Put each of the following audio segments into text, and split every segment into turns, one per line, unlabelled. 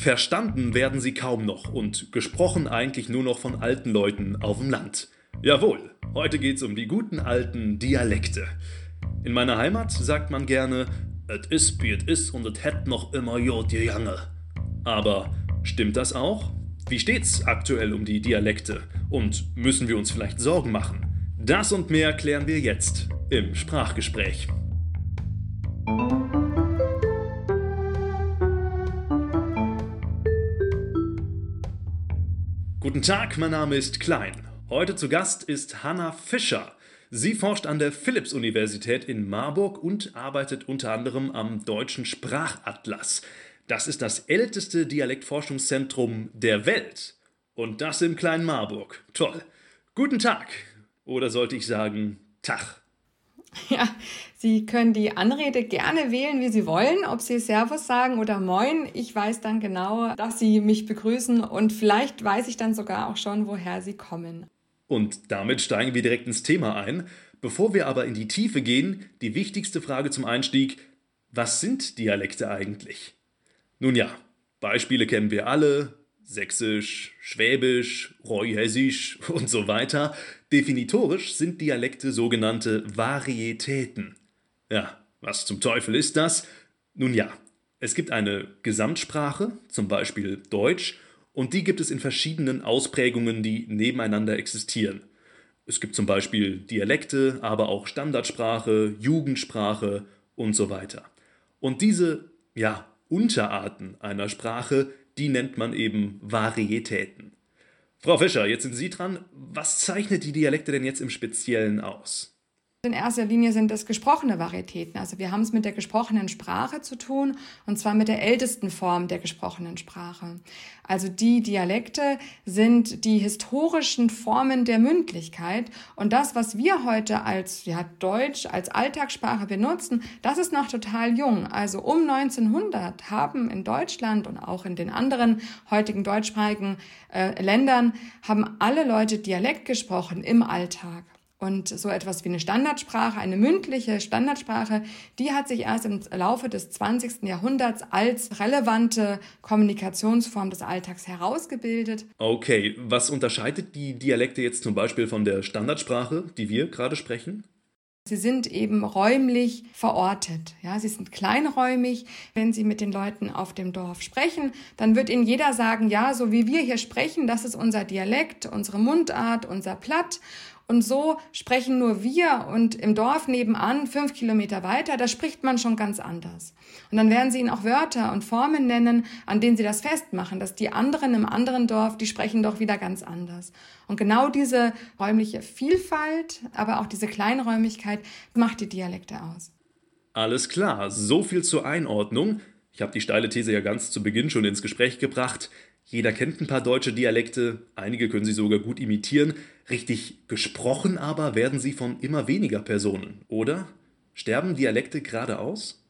Verstanden werden sie kaum noch und gesprochen eigentlich nur noch von alten Leuten auf dem Land. Jawohl, heute geht's um die guten alten Dialekte. In meiner Heimat sagt man gerne, et is wie et is und et hätt noch immer jod gegangen. Aber stimmt das auch? Wie steht's aktuell um die Dialekte? Und müssen wir uns vielleicht Sorgen machen? Das und mehr klären wir jetzt im Sprachgespräch. Guten Tag, mein Name ist Klein. Heute zu Gast ist Hanna Fischer. Sie forscht an der Philipps-Universität in Marburg und arbeitet unter anderem am Deutschen Sprachatlas. Das ist das älteste Dialektforschungszentrum der Welt. Und das im kleinen Marburg. Toll. Guten Tag. Oder sollte ich sagen, Tag.
Ja, Sie können die Anrede gerne wählen, wie Sie wollen, ob Sie Servus sagen oder Moin. Ich weiß dann genau, dass Sie mich begrüßen und vielleicht weiß ich dann sogar auch schon, woher Sie kommen.
Und damit steigen wir direkt ins Thema ein. Bevor wir aber in die Tiefe gehen, die wichtigste Frage zum Einstieg, was sind Dialekte eigentlich? Nun ja, Beispiele kennen wir alle, Sächsisch, Schwäbisch, Reuhessisch und so weiter. Definitorisch sind Dialekte sogenannte Varietäten. Ja, was zum Teufel ist das? Nun ja, es gibt eine Gesamtsprache, zum Beispiel Deutsch, und die gibt es in verschiedenen Ausprägungen, die nebeneinander existieren. Es gibt zum Beispiel Dialekte, aber auch Standardsprache, Jugendsprache und so weiter. Und diese, ja, Unterarten einer Sprache, die nennt man eben Varietäten. Frau Fischer, jetzt sind Sie dran. Was zeichnet die Dialekte denn jetzt im Speziellen aus?
In erster Linie sind das gesprochene Varietäten. Also wir haben es mit der gesprochenen Sprache zu tun und zwar mit der ältesten Form der gesprochenen Sprache. Also die Dialekte sind die historischen Formen der Mündlichkeit und das, was wir heute als ja, Deutsch, als Alltagssprache benutzen, das ist noch total jung. Also um 1900 haben in Deutschland und auch in den anderen heutigen deutschsprachigen äh, Ländern haben alle Leute Dialekt gesprochen im Alltag. Und so etwas wie eine Standardsprache, eine mündliche Standardsprache, die hat sich erst im Laufe des 20. Jahrhunderts als relevante Kommunikationsform des Alltags herausgebildet.
Okay, was unterscheidet die Dialekte jetzt zum Beispiel von der Standardsprache, die wir gerade sprechen?
Sie sind eben räumlich verortet. Ja, sie sind kleinräumig. Wenn Sie mit den Leuten auf dem Dorf sprechen, dann wird Ihnen jeder sagen, ja, so wie wir hier sprechen, das ist unser Dialekt, unsere Mundart, unser Platt. Und so sprechen nur wir und im Dorf nebenan, fünf Kilometer weiter, da spricht man schon ganz anders. Und dann werden sie ihnen auch Wörter und Formen nennen, an denen sie das festmachen, dass die anderen im anderen Dorf, die sprechen doch wieder ganz anders. Und genau diese räumliche Vielfalt, aber auch diese Kleinräumigkeit macht die Dialekte aus.
Alles klar, so viel zur Einordnung. Ich habe die steile These ja ganz zu Beginn schon ins Gespräch gebracht. Jeder kennt ein paar deutsche Dialekte, einige können sie sogar gut imitieren. Richtig gesprochen aber werden sie von immer weniger Personen, oder? Sterben Dialekte gerade aus?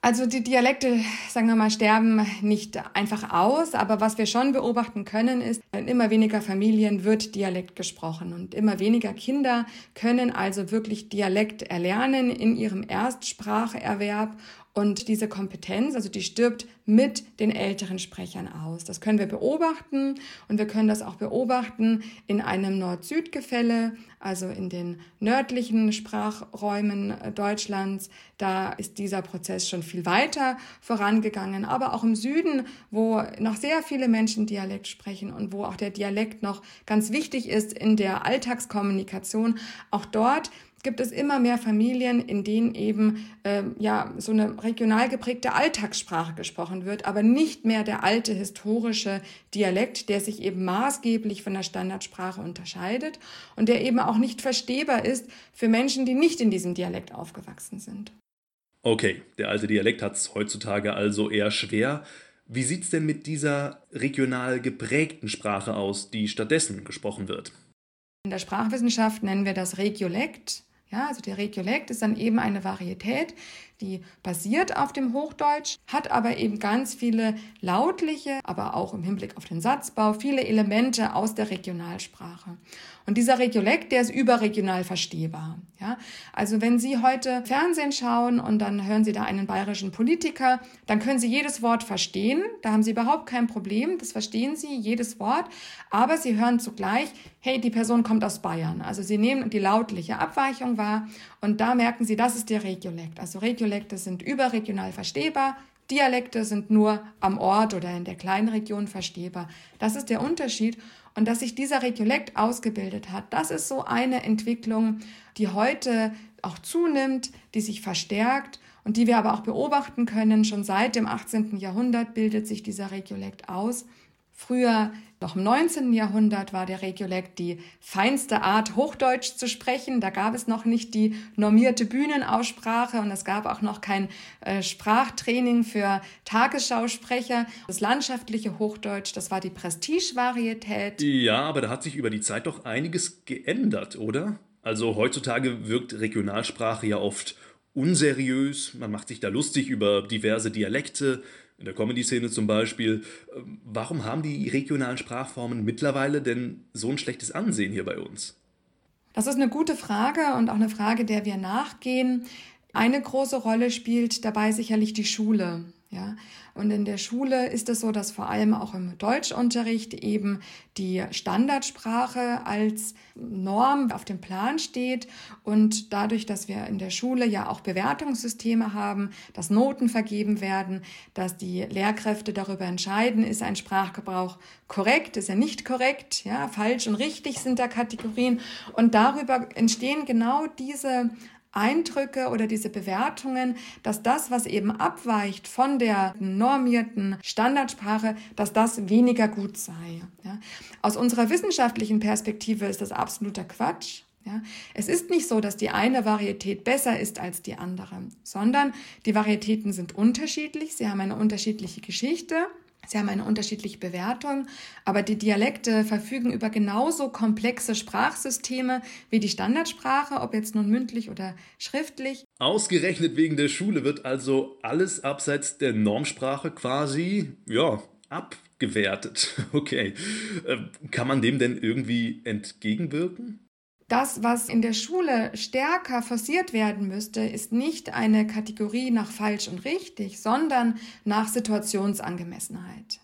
Also die Dialekte, sagen wir mal, sterben nicht einfach aus, aber was wir schon beobachten können, ist, in immer weniger Familien wird Dialekt gesprochen und immer weniger Kinder können also wirklich Dialekt erlernen in ihrem Erstspracherwerb und diese Kompetenz, also die stirbt mit den älteren Sprechern aus. Das können wir beobachten und wir können das auch beobachten in einem Nord-Süd-Gefälle, also in den nördlichen Sprachräumen Deutschlands. Da ist dieser Prozess schon viel weiter vorangegangen, aber auch im Süden, wo noch sehr viele Menschen Dialekt sprechen und wo auch der Dialekt noch ganz wichtig ist in der Alltagskommunikation, auch dort gibt es immer mehr Familien, in denen eben äh, ja so eine regional geprägte Alltagssprache gesprochen wird, aber nicht mehr der alte historische Dialekt, der sich eben maßgeblich von der Standardsprache unterscheidet und der eben auch nicht verstehbar ist für Menschen, die nicht in diesem Dialekt aufgewachsen sind.
Okay, der alte Dialekt hat es heutzutage also eher schwer. Wie sieht es denn mit dieser regional geprägten Sprache aus, die stattdessen gesprochen wird?
In der Sprachwissenschaft nennen wir das Regiolekt. Ja, also der Regiolekt ist dann eben eine Varietät, die basiert auf dem Hochdeutsch, hat aber eben ganz viele lautliche, aber auch im Hinblick auf den Satzbau, viele Elemente aus der Regionalsprache. Und dieser Regiolekt, der ist überregional verstehbar. Ja? Also wenn Sie heute Fernsehen schauen und dann hören Sie da einen bayerischen Politiker, dann können Sie jedes Wort verstehen. Da haben Sie überhaupt kein Problem. Das verstehen Sie, jedes Wort. Aber Sie hören zugleich, hey, die Person kommt aus Bayern. Also Sie nehmen die lautliche Abweichung wahr und da merken Sie, das ist der Regiolekt. Also Regiolekte sind überregional verstehbar. Dialekte sind nur am Ort oder in der kleinen Region verstehbar. Das ist der Unterschied. Und dass sich dieser Regiolekt ausgebildet hat, das ist so eine Entwicklung, die heute auch zunimmt, die sich verstärkt und die wir aber auch beobachten können. Schon seit dem 18. Jahrhundert bildet sich dieser Regiolekt aus. Früher, noch im 19. Jahrhundert, war der Regiolekt die feinste Art, Hochdeutsch zu sprechen. Da gab es noch nicht die normierte Bühnenaussprache und es gab auch noch kein äh, Sprachtraining für Tagesschausprecher. Das landschaftliche Hochdeutsch, das war die Prestigevarietät.
Ja, aber da hat sich über die Zeit doch einiges geändert, oder? Also heutzutage wirkt Regionalsprache ja oft unseriös, man macht sich da lustig über diverse Dialekte, in der Comedy-Szene zum Beispiel. Ähm, warum haben die regionalen Sprachformen mittlerweile denn so ein schlechtes Ansehen hier bei uns?
Das ist eine gute Frage und auch eine Frage, der wir nachgehen. Eine große Rolle spielt dabei sicherlich die Schule. Ja, und in der Schule ist es so, dass vor allem auch im Deutschunterricht eben die Standardsprache als Norm auf dem Plan steht. Und dadurch, dass wir in der Schule ja auch Bewertungssysteme haben, dass Noten vergeben werden, dass die Lehrkräfte darüber entscheiden, ist ein Sprachgebrauch korrekt, ist er nicht korrekt, ja, falsch und richtig sind da Kategorien. Und darüber entstehen genau diese Eindrücke oder diese Bewertungen, dass das, was eben abweicht von der normierten Standardsprache, dass das weniger gut sei. Ja. Aus unserer wissenschaftlichen Perspektive ist das absoluter Quatsch. Ja, es ist nicht so, dass die eine Varietät besser ist als die andere, sondern die Varietäten sind unterschiedlich, sie haben eine unterschiedliche Geschichte Sie haben eine unterschiedliche Bewertung, aber die Dialekte verfügen über genauso komplexe Sprachsysteme wie die Standardsprache, ob jetzt nun mündlich oder schriftlich.
Ausgerechnet wegen der Schule wird also alles abseits der Normsprache quasi, ja, abgewertet. Okay. Ähm, kann man dem denn irgendwie entgegenwirken?
Das, was in der Schule stärker forciert werden müsste, ist nicht eine Kategorie nach falsch und richtig, sondern nach Situationsangemessenheit.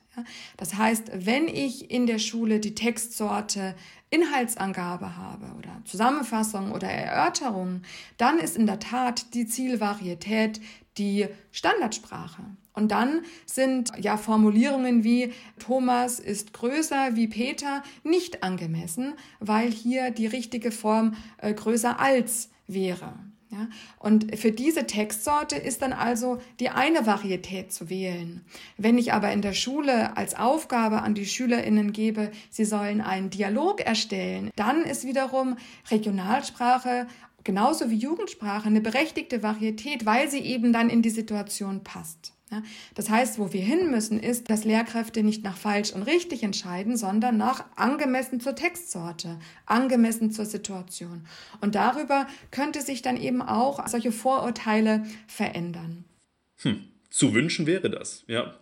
Das heißt, wenn ich in der Schule die Textsorte Inhaltsangabe habe oder Zusammenfassung oder Erörterung, dann ist in der Tat die Zielvarietät die Standardsprache. Und dann sind ja Formulierungen wie Thomas ist größer wie Peter nicht angemessen, weil hier die richtige Form äh, größer als wäre. Ja? Und für diese Textsorte ist dann also die eine Varietät zu wählen. Wenn ich aber in der Schule als Aufgabe an die SchülerInnen gebe, sie sollen einen Dialog erstellen, dann ist wiederum Regionalsprache genauso wie Jugendsprache eine berechtigte Varietät, weil sie eben dann in die Situation passt. Ja, das heißt, wo wir hin müssen, ist, dass Lehrkräfte nicht nach falsch und richtig entscheiden, sondern nach angemessen zur Textsorte, angemessen zur Situation. Und darüber könnte sich dann eben auch solche Vorurteile verändern.
Hm, zu wünschen wäre das, ja.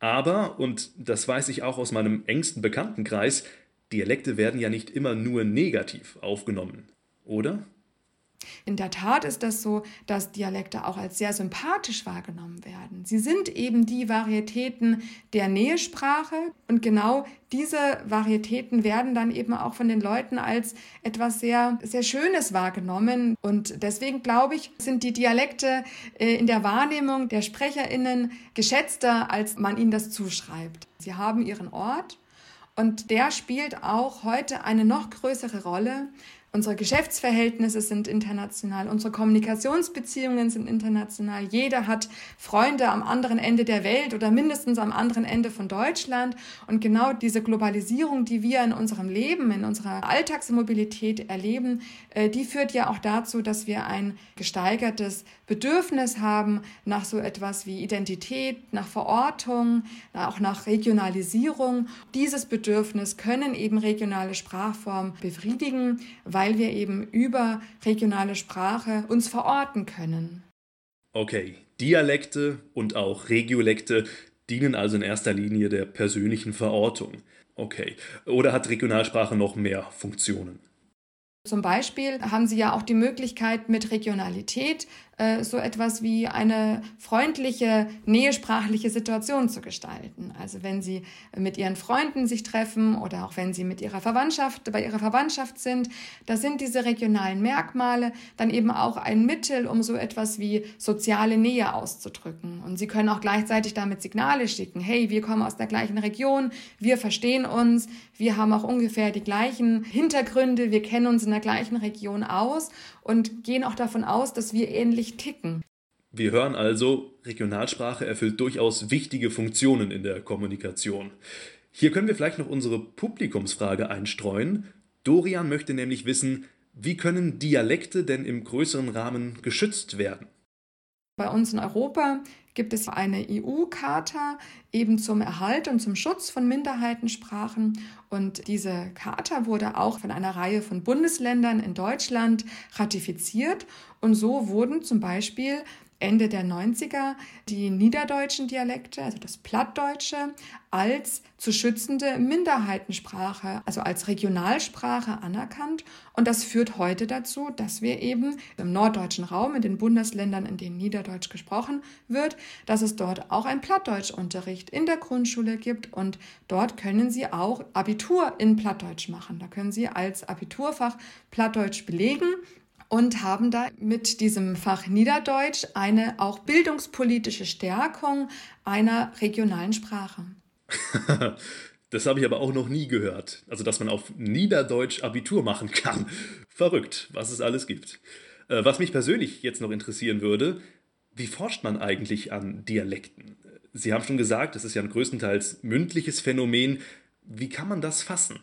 Aber, und das weiß ich auch aus meinem engsten Bekanntenkreis, Dialekte werden ja nicht immer nur negativ aufgenommen, oder?
In der Tat ist das so, dass Dialekte auch als sehr sympathisch wahrgenommen werden. Sie sind eben die Varietäten der Nähesprache und genau diese Varietäten werden dann eben auch von den Leuten als etwas sehr, sehr Schönes wahrgenommen. Und deswegen glaube ich, sind die Dialekte äh, in der Wahrnehmung der SprecherInnen geschätzter, als man ihnen das zuschreibt. Sie haben ihren Ort und der spielt auch heute eine noch größere Rolle, Unsere Geschäftsverhältnisse sind international, unsere Kommunikationsbeziehungen sind international. Jeder hat Freunde am anderen Ende der Welt oder mindestens am anderen Ende von Deutschland. Und genau diese Globalisierung, die wir in unserem Leben, in unserer Alltagsmobilität erleben, äh, die führt ja auch dazu, dass wir ein gesteigertes Bedürfnis haben nach so etwas wie Identität, nach Verortung, auch nach Regionalisierung. Dieses Bedürfnis können eben regionale Sprachformen befriedigen, weil wir eben über regionale Sprache uns verorten können.
Okay, Dialekte und auch Regiolekte dienen also in erster Linie der persönlichen Verortung. Okay, oder hat Regionalsprache noch mehr Funktionen?
Zum Beispiel haben Sie ja auch die Möglichkeit, mit Regionalität äh, so etwas wie eine freundliche, nähesprachliche Situation zu gestalten. Also wenn Sie mit Ihren Freunden sich treffen oder auch wenn Sie mit Ihrer Verwandtschaft, bei Ihrer Verwandtschaft sind, da sind diese regionalen Merkmale dann eben auch ein Mittel, um so etwas wie soziale Nähe auszudrücken. Und Sie können auch gleichzeitig damit Signale schicken. Hey, wir kommen aus der gleichen Region, wir verstehen uns, wir haben auch ungefähr die gleichen Hintergründe, wir kennen uns in der gleichen Region aus und gehen auch davon aus, dass wir ähnlich ticken.
Wir hören also, Regionalsprache erfüllt durchaus wichtige Funktionen in der Kommunikation. Hier können wir vielleicht noch unsere Publikumsfrage einstreuen. Dorian möchte nämlich wissen, wie können Dialekte denn im größeren Rahmen geschützt werden?
Bei uns in Europa gibt es eine EU-Charta eben zum Erhalt und zum Schutz von Minderheitensprachen. Und diese Charta wurde auch von einer Reihe von Bundesländern in Deutschland ratifiziert. Und so wurden zum Beispiel Ende der 90er die niederdeutschen Dialekte, also das Plattdeutsche, als zu schützende Minderheitensprache, also als Regionalsprache anerkannt. Und das führt heute dazu, dass wir eben im norddeutschen Raum, in den Bundesländern, in denen Niederdeutsch gesprochen wird, dass es dort auch ein Plattdeutschunterricht in der Grundschule gibt. Und dort können Sie auch Abitur in Plattdeutsch machen. Da können Sie als Abiturfach Plattdeutsch belegen und haben da mit diesem Fach Niederdeutsch eine auch bildungspolitische Stärkung einer regionalen Sprache.
das habe ich aber auch noch nie gehört. Also, dass man auf Niederdeutsch Abitur machen kann. Verrückt, was es alles gibt. Äh, was mich persönlich jetzt noch interessieren würde, wie forscht man eigentlich an Dialekten? Sie haben schon gesagt, es ist ja ein größtenteils mündliches Phänomen. Wie kann man das fassen?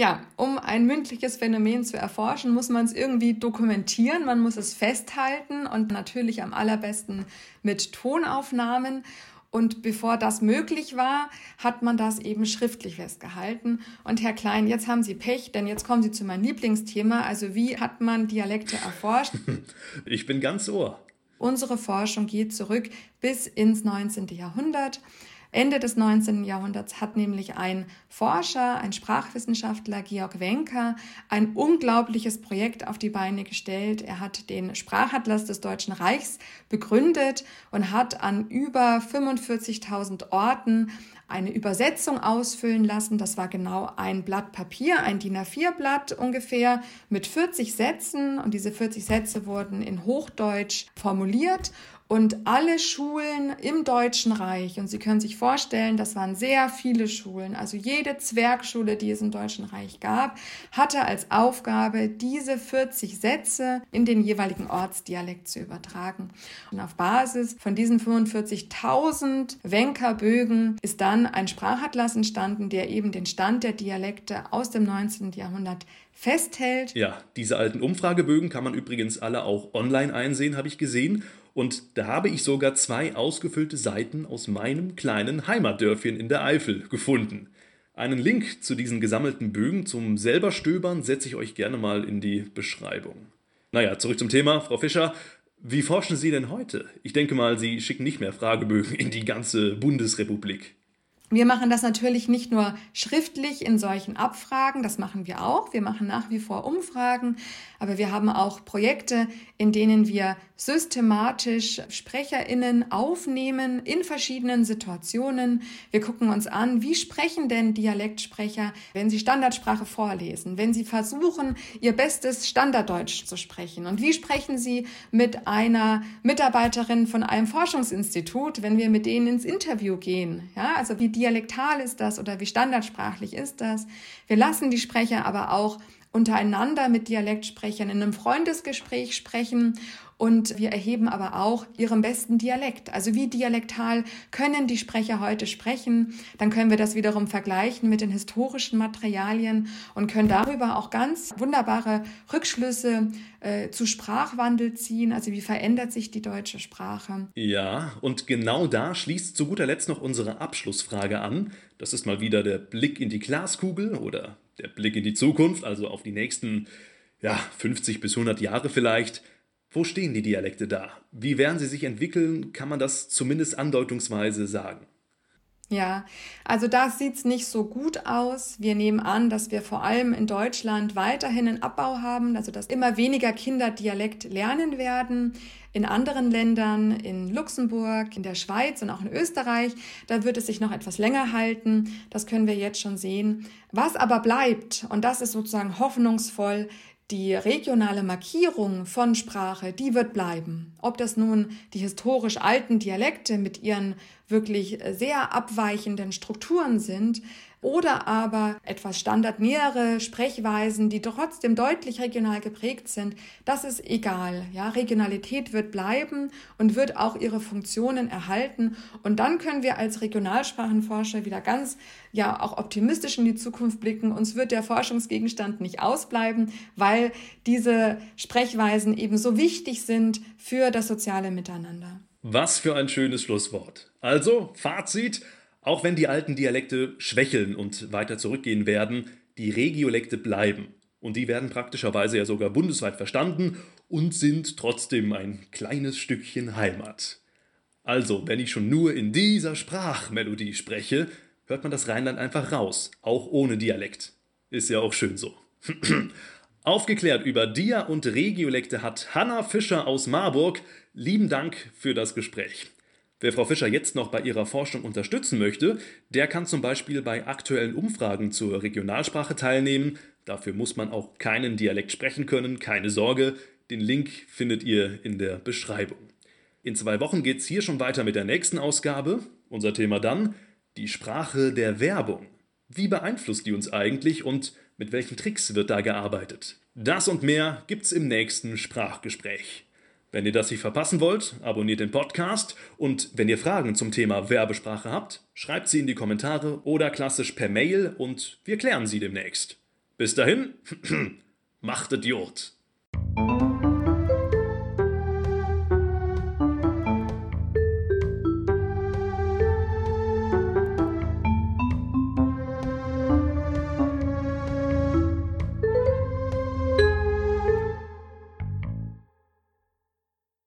Ja, um ein mündliches Phänomen zu erforschen, muss man es irgendwie dokumentieren, man muss es festhalten und natürlich am allerbesten mit Tonaufnahmen. Und bevor das möglich war, hat man das eben schriftlich festgehalten. Und Herr Klein, jetzt haben Sie Pech, denn jetzt kommen Sie zu meinem Lieblingsthema. Also wie hat man Dialekte erforscht?
Ich bin ganz ohr.
Unsere Forschung geht zurück bis ins 19. Jahrhundert. Ende des 19. Jahrhunderts hat nämlich ein Forscher, ein Sprachwissenschaftler, Georg Wenker, ein unglaubliches Projekt auf die Beine gestellt. Er hat den Sprachatlas des Deutschen Reichs begründet und hat an über 45.000 Orten eine Übersetzung ausfüllen lassen. Das war genau ein Blatt Papier, ein DIN A4-Blatt ungefähr mit 40 Sätzen. Und diese 40 Sätze wurden in Hochdeutsch formuliert und alle Schulen im Deutschen Reich, und Sie können sich vorstellen, das waren sehr viele Schulen, also jede Zwergschule, die es im Deutschen Reich gab, hatte als Aufgabe, diese 40 Sätze in den jeweiligen Ortsdialekt zu übertragen. Und auf Basis von diesen 45.000 Wenkerbögen ist dann ein Sprachatlas entstanden, der eben den Stand der Dialekte aus dem 19. Jahrhundert festhält.
Ja, diese alten Umfragebögen kann man übrigens alle auch online einsehen, habe ich gesehen. Und da habe ich sogar zwei ausgefüllte Seiten aus meinem kleinen Heimatdörfchen in der Eifel gefunden. Einen Link zu diesen gesammelten Bögen zum selber stöbern setze ich euch gerne mal in die Beschreibung. Naja, zurück zum Thema, Frau Fischer. Wie forschen Sie denn heute? Ich denke mal, Sie schicken nicht mehr Fragebögen in die ganze Bundesrepublik.
Wir machen das natürlich nicht nur schriftlich in solchen Abfragen, das machen wir auch. Wir machen nach wie vor Umfragen, aber wir haben auch Projekte, in denen wir systematisch Sprecherinnen aufnehmen in verschiedenen Situationen. Wir gucken uns an, wie sprechen denn Dialektsprecher, wenn sie Standardsprache vorlesen, wenn sie versuchen, ihr bestes Standarddeutsch zu sprechen und wie sprechen sie mit einer Mitarbeiterin von einem Forschungsinstitut, wenn wir mit denen ins Interview gehen. Ja, also wie dialektal ist das oder wie standardsprachlich ist das? Wir lassen die Sprecher aber auch untereinander mit Dialektsprechern in einem Freundesgespräch sprechen und wir erheben aber auch ihren besten Dialekt. Also wie dialektal können die Sprecher heute sprechen? Dann können wir das wiederum vergleichen mit den historischen Materialien und können darüber auch ganz wunderbare Rückschlüsse äh, zu Sprachwandel ziehen. Also wie verändert sich die deutsche Sprache?
Ja, und genau da schließt zu guter Letzt noch unsere Abschlussfrage an. Das ist mal wieder der Blick in die Glaskugel oder der Blick in die Zukunft, also auf die nächsten ja, 50 bis 100 Jahre vielleicht. Wo stehen die Dialekte da? Wie werden sie sich entwickeln? Kann man das zumindest andeutungsweise sagen?
Ja, also da sieht's nicht so gut aus. Wir nehmen an, dass wir vor allem in Deutschland weiterhin einen Abbau haben, also dass immer weniger Kinder Dialekt lernen werden. In anderen Ländern, in Luxemburg, in der Schweiz und auch in Österreich, da wird es sich noch etwas länger halten. Das können wir jetzt schon sehen. Was aber bleibt, und das ist sozusagen hoffnungsvoll, die regionale Markierung von Sprache, die wird bleiben. Ob das nun die historisch alten Dialekte mit ihren wirklich sehr abweichenden Strukturen sind oder aber etwas standardnähere Sprechweisen, die trotzdem deutlich regional geprägt sind, das ist egal. Ja, Regionalität wird bleiben und wird auch ihre Funktionen erhalten. Und dann können wir als Regionalsprachenforscher wieder ganz, ja, auch optimistisch in die Zukunft blicken. Uns wird der Forschungsgegenstand nicht ausbleiben, weil diese Sprechweisen eben so wichtig sind für das soziale Miteinander.
Was für ein schönes Schlusswort. Also, Fazit. Auch wenn die alten Dialekte schwächeln und weiter zurückgehen werden, die Regiolekte bleiben. Und die werden praktischerweise ja sogar bundesweit verstanden und sind trotzdem ein kleines Stückchen Heimat. Also, wenn ich schon nur in dieser Sprachmelodie spreche, hört man das Rheinland einfach raus, auch ohne Dialekt. Ist ja auch schön so. Aufgeklärt über Dia- und Regiolekte hat Hanna Fischer aus Marburg. Lieben Dank für das Gespräch. Wer Frau Fischer jetzt noch bei ihrer Forschung unterstützen möchte, der kann zum Beispiel bei aktuellen Umfragen zur Regionalsprache teilnehmen. Dafür muss man auch keinen Dialekt sprechen können, keine Sorge. Den Link findet ihr in der Beschreibung. In zwei Wochen geht es hier schon weiter mit der nächsten Ausgabe. Unser Thema dann die Sprache der Werbung. Wie beeinflusst die uns eigentlich und mit welchen Tricks wird da gearbeitet? Das und mehr gibt's im nächsten Sprachgespräch. Wenn ihr das nicht verpassen wollt, abonniert den Podcast und wenn ihr Fragen zum Thema Werbesprache habt, schreibt sie in die Kommentare oder klassisch per Mail und wir klären sie demnächst. Bis dahin, machtet Jod!